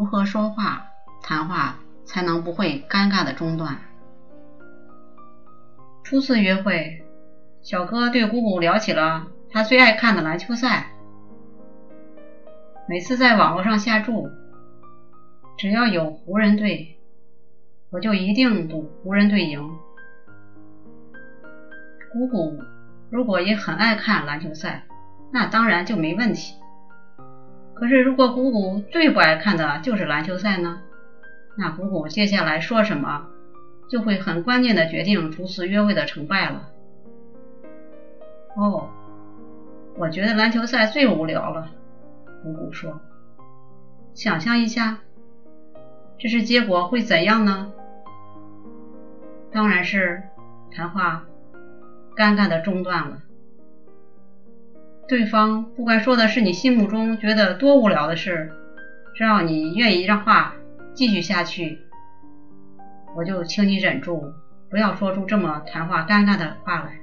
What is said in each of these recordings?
如何说话，谈话才能不会尴尬的中断。初次约会，小哥对姑姑聊起了他最爱看的篮球赛。每次在网络上下注，只要有湖人队，我就一定赌湖人队赢。姑姑如果也很爱看篮球赛，那当然就没问题。可是如果姑姑最不爱看的就是篮球赛呢？那姑姑接下来说什么？就会很关键的决定初次约会的成败了。哦，我觉得篮球赛最无聊了。姑姑说：“想象一下，这是结果会怎样呢？当然是谈话尴尬的中断了。对方不管说的是你心目中觉得多无聊的事，只要你愿意让话继续下去。”我就请你忍住，不要说出这么谈话尴尬的话来。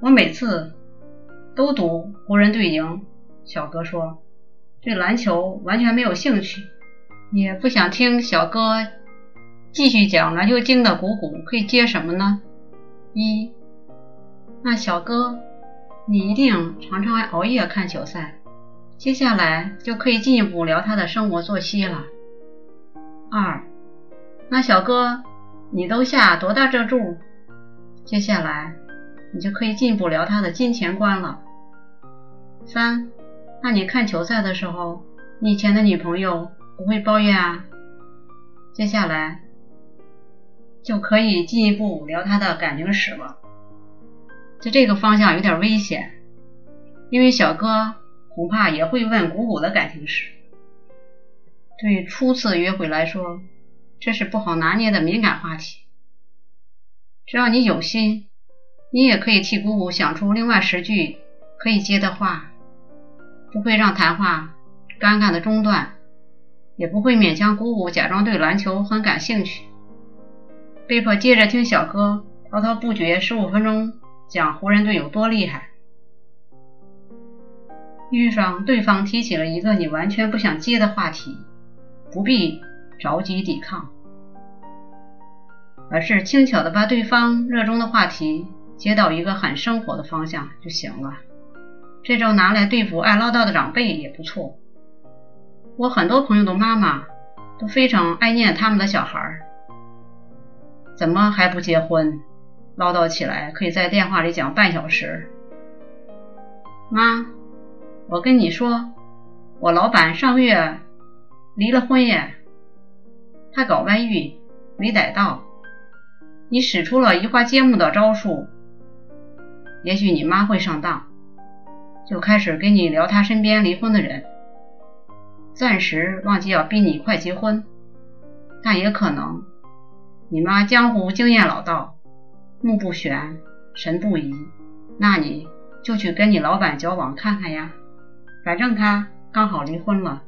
我每次都赌湖人队赢。小哥说，对篮球完全没有兴趣，也不想听小哥继续讲篮球经的鼓鼓，可以接什么呢？一，那小哥，你一定常常熬夜看球赛。接下来就可以进一步聊他的生活作息了。二。那小哥，你都下多大这注？接下来你就可以进一步聊他的金钱观了。三，那你看球赛的时候，你以前的女朋友不会抱怨啊？接下来就可以进一步聊他的感情史了。在这个方向有点危险，因为小哥恐怕也会问鼓鼓的感情史。对初次约会来说。这是不好拿捏的敏感话题。只要你有心，你也可以替姑姑想出另外十句可以接的话，不会让谈话尴尬的中断，也不会勉强姑姑假装对篮球很感兴趣，被迫接着听小哥滔滔不绝十五分钟讲湖人队有多厉害。遇上对方提起了一个你完全不想接的话题，不必。着急抵抗，而是轻巧的把对方热衷的话题接到一个很生活的方向就行了。这招拿来对付爱唠叨的长辈也不错。我很多朋友的妈妈都非常爱念他们的小孩，怎么还不结婚？唠叨起来可以在电话里讲半小时。妈，我跟你说，我老板上个月离了婚耶。他搞外遇没逮到，你使出了移花接木的招数，也许你妈会上当，就开始跟你聊他身边离婚的人，暂时忘记要逼你快结婚，但也可能你妈江湖经验老道，目不悬神不疑，那你就去跟你老板交往看看呀，反正他刚好离婚了。